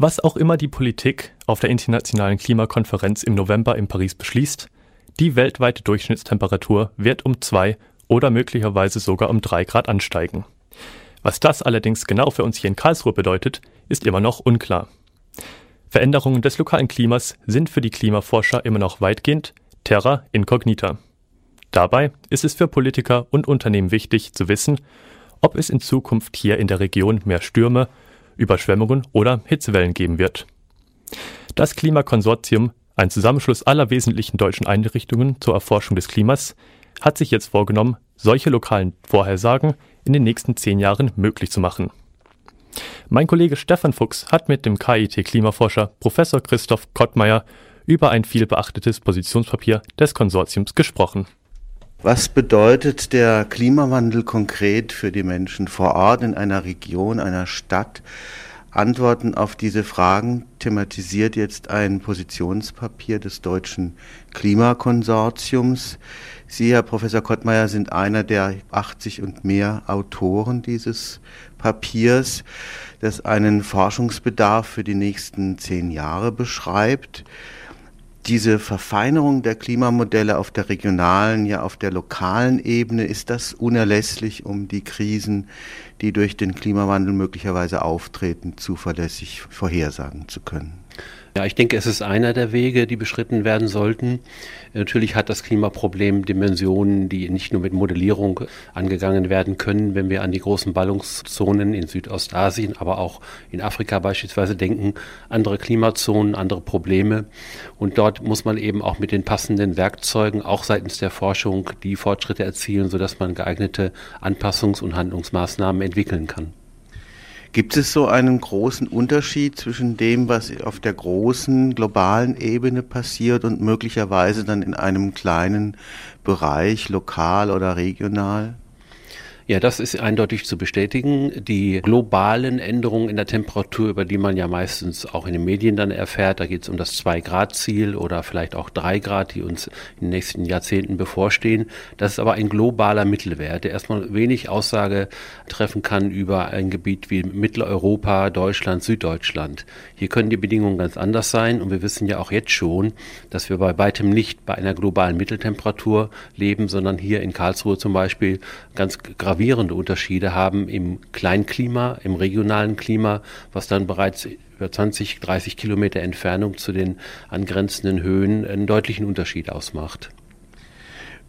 Was auch immer die Politik auf der internationalen Klimakonferenz im November in Paris beschließt, die weltweite Durchschnittstemperatur wird um zwei oder möglicherweise sogar um drei Grad ansteigen. Was das allerdings genau für uns hier in Karlsruhe bedeutet, ist immer noch unklar. Veränderungen des lokalen Klimas sind für die Klimaforscher immer noch weitgehend terra incognita. Dabei ist es für Politiker und Unternehmen wichtig zu wissen, ob es in Zukunft hier in der Region mehr Stürme, Überschwemmungen oder Hitzewellen geben wird. Das Klimakonsortium, ein Zusammenschluss aller wesentlichen deutschen Einrichtungen zur Erforschung des Klimas, hat sich jetzt vorgenommen, solche lokalen Vorhersagen in den nächsten zehn Jahren möglich zu machen. Mein Kollege Stefan Fuchs hat mit dem KIT-Klimaforscher Professor Christoph Kottmeier über ein vielbeachtetes Positionspapier des Konsortiums gesprochen. Was bedeutet der Klimawandel konkret für die Menschen vor Ort in einer Region, einer Stadt? Antworten auf diese Fragen thematisiert jetzt ein Positionspapier des Deutschen Klimakonsortiums. Sie, Herr Professor Kottmeier, sind einer der 80 und mehr Autoren dieses Papiers, das einen Forschungsbedarf für die nächsten zehn Jahre beschreibt diese Verfeinerung der Klimamodelle auf der regionalen, ja auf der lokalen Ebene, ist das unerlässlich, um die Krisen, die durch den Klimawandel möglicherweise auftreten, zuverlässig vorhersagen zu können? Ja, ich denke, es ist einer der Wege, die beschritten werden sollten. Natürlich hat das Klimaproblem Dimensionen, die nicht nur mit Modellierung angegangen werden können, wenn wir an die großen Ballungszonen in Südostasien, aber auch in Afrika beispielsweise denken, andere Klimazonen, andere Probleme. Und dort muss man eben auch mit den passenden Werkzeugen, auch seitens der Forschung, die Fortschritte erzielen, sodass man geeignete Anpassungs- und Handlungsmaßnahmen entwickeln kann. Gibt es so einen großen Unterschied zwischen dem, was auf der großen globalen Ebene passiert und möglicherweise dann in einem kleinen Bereich, lokal oder regional? Ja, das ist eindeutig zu bestätigen. Die globalen Änderungen in der Temperatur, über die man ja meistens auch in den Medien dann erfährt, da geht es um das 2-Grad-Ziel oder vielleicht auch 3 Grad, die uns in den nächsten Jahrzehnten bevorstehen. Das ist aber ein globaler Mittelwert, der erstmal wenig Aussage treffen kann über ein Gebiet wie Mitteleuropa, Deutschland, Süddeutschland. Hier können die Bedingungen ganz anders sein und wir wissen ja auch jetzt schon, dass wir bei weitem nicht bei einer globalen Mitteltemperatur leben, sondern hier in Karlsruhe zum Beispiel ganz gravierend gravierende Unterschiede haben im Kleinklima, im regionalen Klima, was dann bereits über 20, 30 Kilometer Entfernung zu den angrenzenden Höhen einen deutlichen Unterschied ausmacht.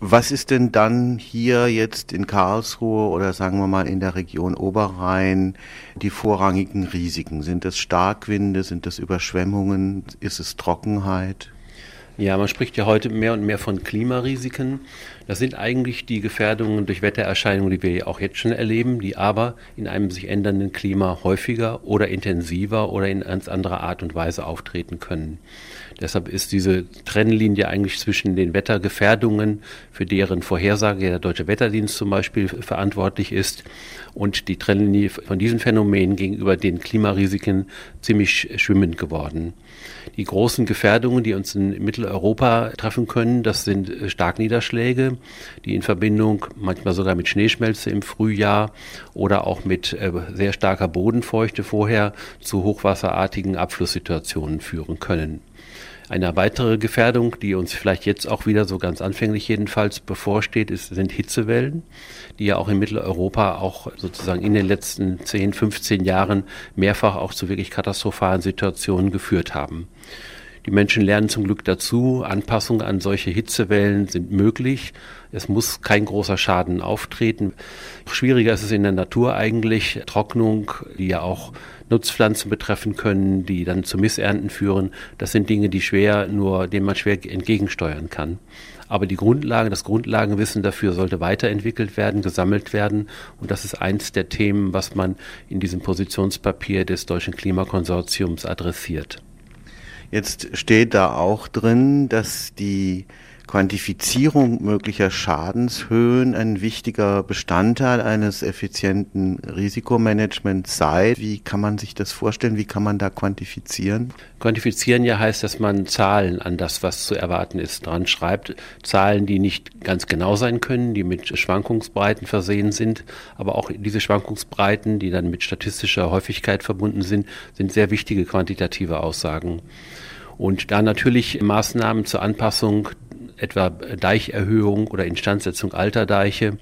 Was ist denn dann hier jetzt in Karlsruhe oder sagen wir mal in der Region Oberrhein die vorrangigen Risiken? Sind es Starkwinde, sind es Überschwemmungen, ist es Trockenheit? Ja, man spricht ja heute mehr und mehr von Klimarisiken. Das sind eigentlich die Gefährdungen durch Wettererscheinungen, die wir auch jetzt schon erleben, die aber in einem sich ändernden Klima häufiger oder intensiver oder in ganz anderer Art und Weise auftreten können. Deshalb ist diese Trennlinie eigentlich zwischen den Wettergefährdungen, für deren Vorhersage der Deutsche Wetterdienst zum Beispiel verantwortlich ist, und die Trennlinie von diesen Phänomenen gegenüber den Klimarisiken ziemlich schwimmend geworden. Die großen Gefährdungen, die uns in Mitteleuropa treffen können, das sind Starkniederschläge, die in Verbindung manchmal sogar mit Schneeschmelze im Frühjahr oder auch mit äh, sehr starker Bodenfeuchte vorher zu hochwasserartigen Abflusssituationen führen können. Eine weitere Gefährdung, die uns vielleicht jetzt auch wieder so ganz anfänglich jedenfalls bevorsteht, ist, sind Hitzewellen, die ja auch in Mitteleuropa auch sozusagen in den letzten 10, 15 Jahren mehrfach auch zu wirklich katastrophalen Situationen geführt haben. Die Menschen lernen zum Glück dazu. Anpassungen an solche Hitzewellen sind möglich. Es muss kein großer Schaden auftreten. Schwieriger ist es in der Natur eigentlich. Trocknung, die ja auch Nutzpflanzen betreffen können, die dann zu Missernten führen. Das sind Dinge, die schwer nur, denen man schwer entgegensteuern kann. Aber die Grundlage, das Grundlagenwissen dafür sollte weiterentwickelt werden, gesammelt werden. Und das ist eins der Themen, was man in diesem Positionspapier des Deutschen Klimakonsortiums adressiert. Jetzt steht da auch drin, dass die Quantifizierung möglicher Schadenshöhen ein wichtiger Bestandteil eines effizienten Risikomanagements sei. Wie kann man sich das vorstellen? Wie kann man da quantifizieren? Quantifizieren ja heißt, dass man Zahlen an das, was zu erwarten ist, dran schreibt. Zahlen, die nicht ganz genau sein können, die mit Schwankungsbreiten versehen sind, aber auch diese Schwankungsbreiten, die dann mit statistischer Häufigkeit verbunden sind, sind sehr wichtige quantitative Aussagen. Und da natürlich Maßnahmen zur Anpassung, etwa Deicherhöhung oder Instandsetzung alter Deiche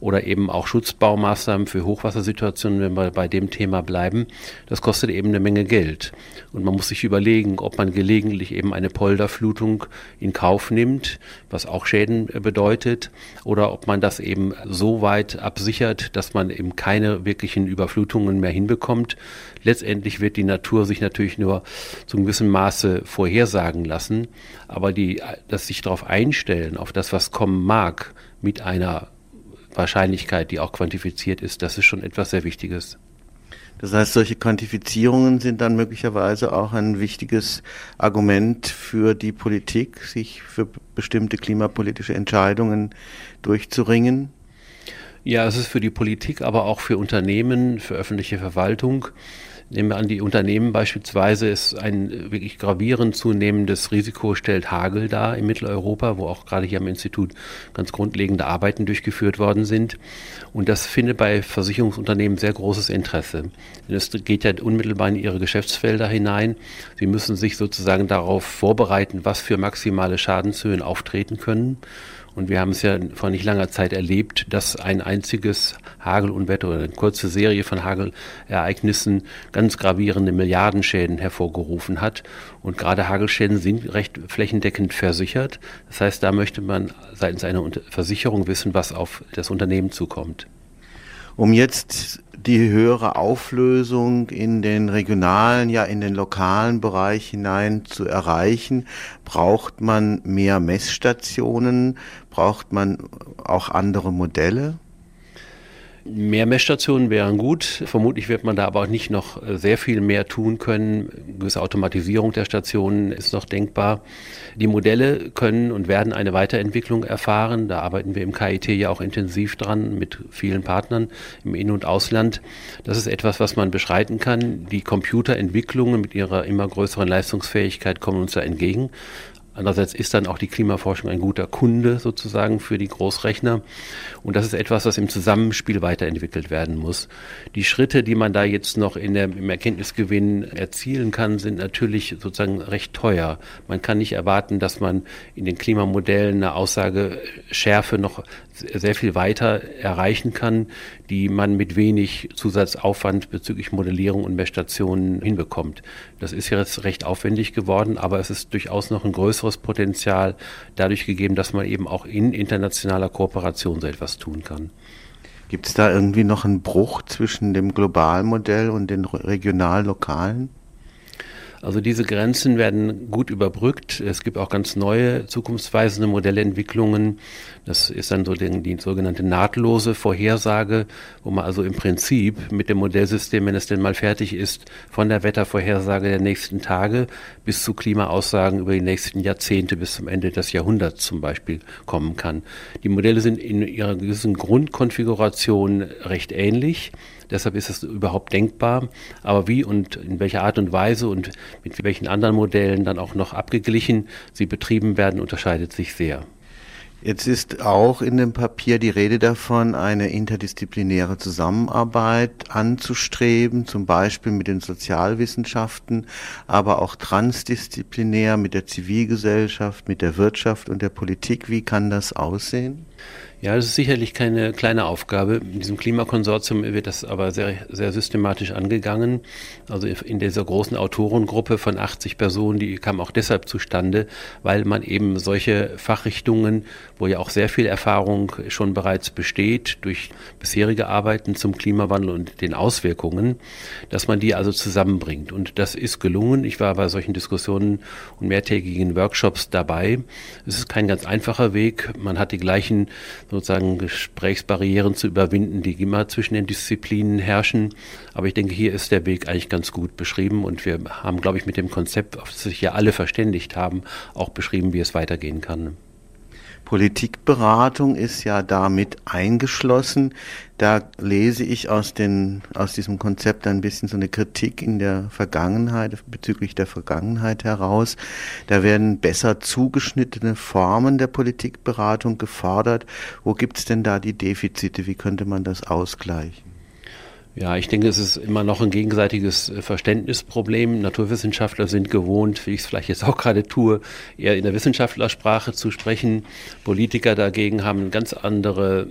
oder eben auch Schutzbaumaßnahmen für Hochwassersituationen, wenn wir bei dem Thema bleiben, das kostet eben eine Menge Geld. Und man muss sich überlegen, ob man gelegentlich eben eine Polderflutung in Kauf nimmt, was auch Schäden bedeutet, oder ob man das eben so weit absichert, dass man eben keine wirklichen Überflutungen mehr hinbekommt. Letztendlich wird die Natur sich natürlich nur zu einem gewissen Maße vorhersagen lassen, aber die, dass sich darauf einstellen, auf das, was kommen mag, mit einer Wahrscheinlichkeit, die auch quantifiziert ist, das ist schon etwas sehr Wichtiges. Das heißt, solche Quantifizierungen sind dann möglicherweise auch ein wichtiges Argument für die Politik, sich für bestimmte klimapolitische Entscheidungen durchzuringen. Ja, es ist für die Politik, aber auch für Unternehmen, für öffentliche Verwaltung Nehmen wir an, die Unternehmen beispielsweise ist ein wirklich gravierend zunehmendes Risiko stellt Hagel dar in Mitteleuropa, wo auch gerade hier am Institut ganz grundlegende Arbeiten durchgeführt worden sind. Und das findet bei Versicherungsunternehmen sehr großes Interesse. Denn es geht ja unmittelbar in ihre Geschäftsfelder hinein. Sie müssen sich sozusagen darauf vorbereiten, was für maximale Schadenshöhen auftreten können. Und wir haben es ja vor nicht langer Zeit erlebt, dass ein einziges Hagelunwetter oder eine kurze Serie von Hagelereignissen ganz gravierende Milliardenschäden hervorgerufen hat. Und gerade Hagelschäden sind recht flächendeckend versichert. Das heißt, da möchte man seitens einer Versicherung wissen, was auf das Unternehmen zukommt. Um jetzt die höhere Auflösung in den regionalen, ja in den lokalen Bereich hinein zu erreichen, braucht man mehr Messstationen, braucht man auch andere Modelle? Mehr Messstationen wären gut. Vermutlich wird man da aber auch nicht noch äh, sehr viel mehr tun können. Eine gewisse Automatisierung der Stationen ist noch denkbar. Die Modelle können und werden eine Weiterentwicklung erfahren. Da arbeiten wir im KIT ja auch intensiv dran mit vielen Partnern im In- und Ausland. Das ist etwas, was man beschreiten kann. Die Computerentwicklungen mit ihrer immer größeren Leistungsfähigkeit kommen uns da entgegen. Andererseits ist dann auch die Klimaforschung ein guter Kunde sozusagen für die Großrechner. Und das ist etwas, was im Zusammenspiel weiterentwickelt werden muss. Die Schritte, die man da jetzt noch in der, im Erkenntnisgewinn erzielen kann, sind natürlich sozusagen recht teuer. Man kann nicht erwarten, dass man in den Klimamodellen eine Aussageschärfe noch sehr viel weiter erreichen kann, die man mit wenig Zusatzaufwand bezüglich Modellierung und Messstationen hinbekommt. Das ist jetzt recht aufwendig geworden, aber es ist durchaus noch ein größeres Potenzial dadurch gegeben, dass man eben auch in internationaler Kooperation so etwas tun kann. Gibt es da irgendwie noch einen Bruch zwischen dem globalen Modell und den regional-lokalen? Also diese Grenzen werden gut überbrückt. Es gibt auch ganz neue zukunftsweisende Modellentwicklungen. Das ist dann so die, die sogenannte nahtlose Vorhersage, wo man also im Prinzip mit dem Modellsystem, wenn es denn mal fertig ist, von der Wettervorhersage der nächsten Tage bis zu Klimaaussagen über die nächsten Jahrzehnte bis zum Ende des Jahrhunderts zum Beispiel kommen kann. Die Modelle sind in ihrer gewissen Grundkonfiguration recht ähnlich. Deshalb ist es überhaupt denkbar. Aber wie und in welcher Art und Weise und mit welchen anderen Modellen dann auch noch abgeglichen sie betrieben werden, unterscheidet sich sehr. Jetzt ist auch in dem Papier die Rede davon, eine interdisziplinäre Zusammenarbeit anzustreben, zum Beispiel mit den Sozialwissenschaften, aber auch transdisziplinär mit der Zivilgesellschaft, mit der Wirtschaft und der Politik. Wie kann das aussehen? Ja, das ist sicherlich keine kleine Aufgabe. In diesem Klimakonsortium wird das aber sehr, sehr systematisch angegangen. Also in dieser großen Autorengruppe von 80 Personen, die kam auch deshalb zustande, weil man eben solche Fachrichtungen, wo ja auch sehr viel Erfahrung schon bereits besteht durch bisherige Arbeiten zum Klimawandel und den Auswirkungen, dass man die also zusammenbringt. Und das ist gelungen. Ich war bei solchen Diskussionen und mehrtägigen Workshops dabei. Es ist kein ganz einfacher Weg. Man hat die gleichen sozusagen Gesprächsbarrieren zu überwinden, die immer zwischen den Disziplinen herrschen. Aber ich denke, hier ist der Weg eigentlich ganz gut beschrieben und wir haben, glaube ich, mit dem Konzept, auf das sich ja alle verständigt haben, auch beschrieben, wie es weitergehen kann. Politikberatung ist ja damit eingeschlossen. Da lese ich aus, den, aus diesem Konzept ein bisschen so eine Kritik in der Vergangenheit, bezüglich der Vergangenheit heraus. Da werden besser zugeschnittene Formen der Politikberatung gefordert. Wo gibt es denn da die Defizite? Wie könnte man das ausgleichen? Ja, ich denke, es ist immer noch ein gegenseitiges äh, Verständnisproblem. Naturwissenschaftler sind gewohnt, wie ich es vielleicht jetzt auch gerade tue, eher in der Wissenschaftlersprache zu sprechen. Politiker dagegen haben ganz andere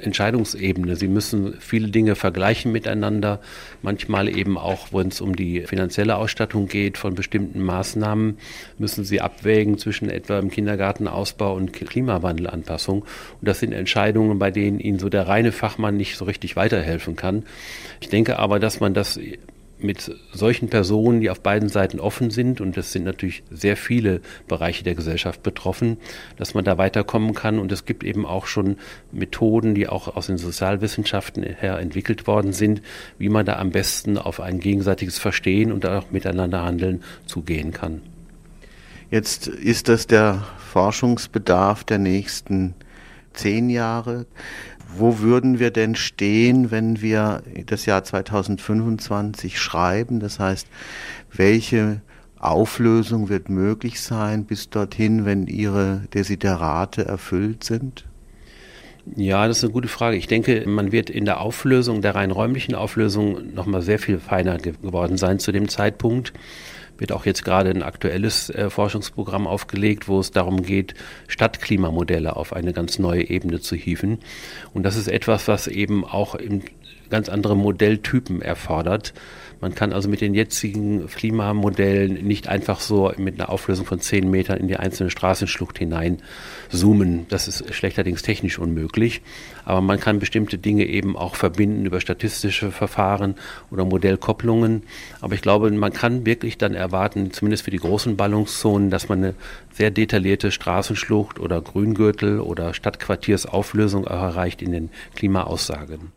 Entscheidungsebene. Sie müssen viele Dinge vergleichen miteinander, manchmal eben auch, wenn es um die finanzielle Ausstattung geht von bestimmten Maßnahmen, müssen sie abwägen zwischen etwa im Kindergartenausbau und Klimawandelanpassung. Und das sind Entscheidungen, bei denen Ihnen so der reine Fachmann nicht so richtig weiterhelfen kann. Ich denke aber, dass man das mit solchen Personen, die auf beiden Seiten offen sind, und es sind natürlich sehr viele Bereiche der Gesellschaft betroffen, dass man da weiterkommen kann. Und es gibt eben auch schon Methoden, die auch aus den Sozialwissenschaften her entwickelt worden sind, wie man da am besten auf ein gegenseitiges Verstehen und auch miteinander handeln zugehen kann. Jetzt ist das der Forschungsbedarf der nächsten zehn Jahre. Wo würden wir denn stehen, wenn wir das Jahr 2025 schreiben? Das heißt, welche Auflösung wird möglich sein bis dorthin, wenn Ihre Desiderate erfüllt sind? Ja, das ist eine gute Frage. Ich denke, man wird in der Auflösung, der rein räumlichen Auflösung, nochmal sehr viel feiner geworden sein zu dem Zeitpunkt wird auch jetzt gerade ein aktuelles äh, Forschungsprogramm aufgelegt, wo es darum geht, Stadtklimamodelle auf eine ganz neue Ebene zu hieven. Und das ist etwas, was eben auch im ganz andere Modelltypen erfordert. Man kann also mit den jetzigen Klimamodellen nicht einfach so mit einer Auflösung von 10 Metern in die einzelne Straßenschlucht hinein zoomen. Das ist schlechterdings technisch unmöglich. Aber man kann bestimmte Dinge eben auch verbinden über statistische Verfahren oder Modellkopplungen. Aber ich glaube, man kann wirklich dann erwarten, zumindest für die großen Ballungszonen, dass man eine sehr detaillierte Straßenschlucht oder Grüngürtel oder Stadtquartiersauflösung erreicht in den Klimaaussagen.